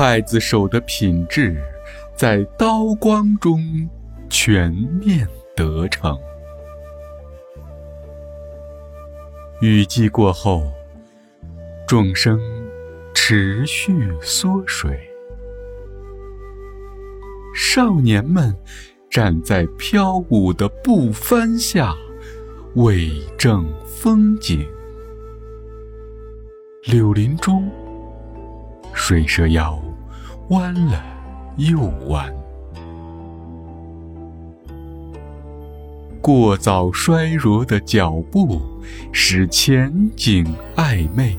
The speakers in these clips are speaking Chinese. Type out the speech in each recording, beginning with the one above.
刽子手的品质，在刀光中全面得逞。雨季过后，众生持续缩水，少年们站在飘舞的布帆下，为证风景。柳林中，水蛇腰弯了又弯，过早衰弱的脚步使前景暧昧。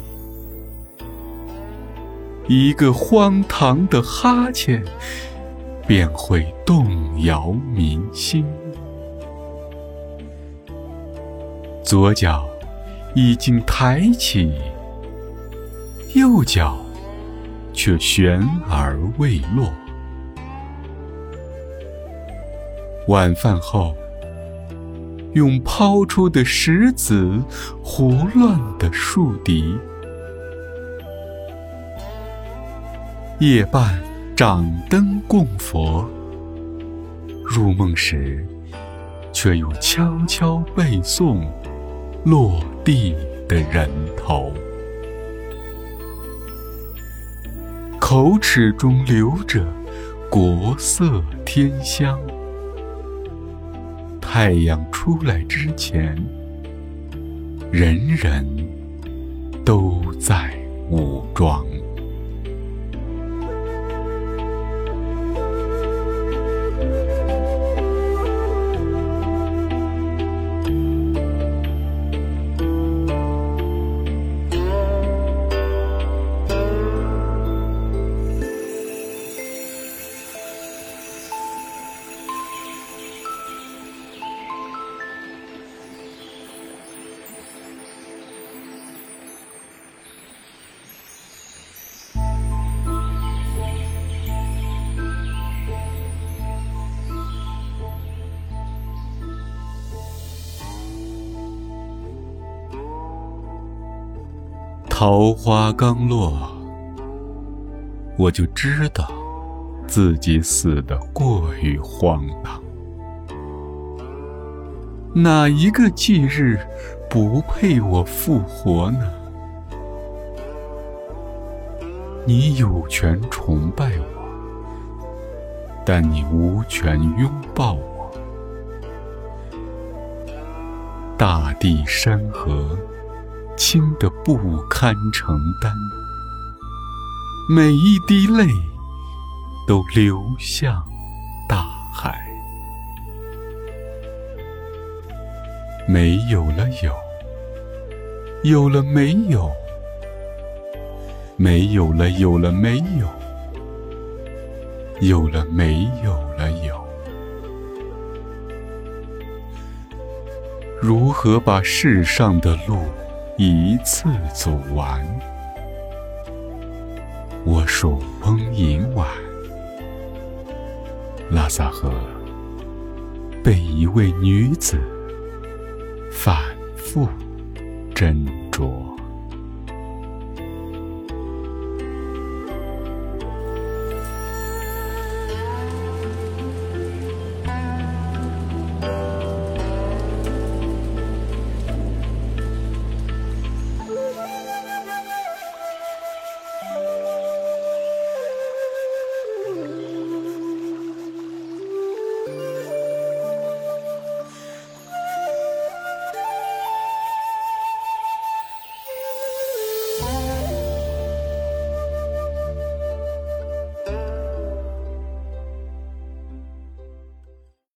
一个荒唐的哈欠，便会动摇民心。左脚已经抬起。右脚却悬而未落。晚饭后，用抛出的石子胡乱的树敌。夜半掌灯供佛，入梦时却又悄悄背诵落地的人头。口齿中流着国色天香，太阳出来之前，人人都在武装。桃花刚落，我就知道自己死得过于荒唐。哪一个忌日不配我复活呢？你有权崇拜我，但你无权拥抱我。大地山河。轻的不堪承担，每一滴泪都流向大海。没有了有，有了没有，没有了有了没有，有了没有了有。如何把世上的路？一次走完，我手捧银碗，拉萨河被一位女子反复斟酌。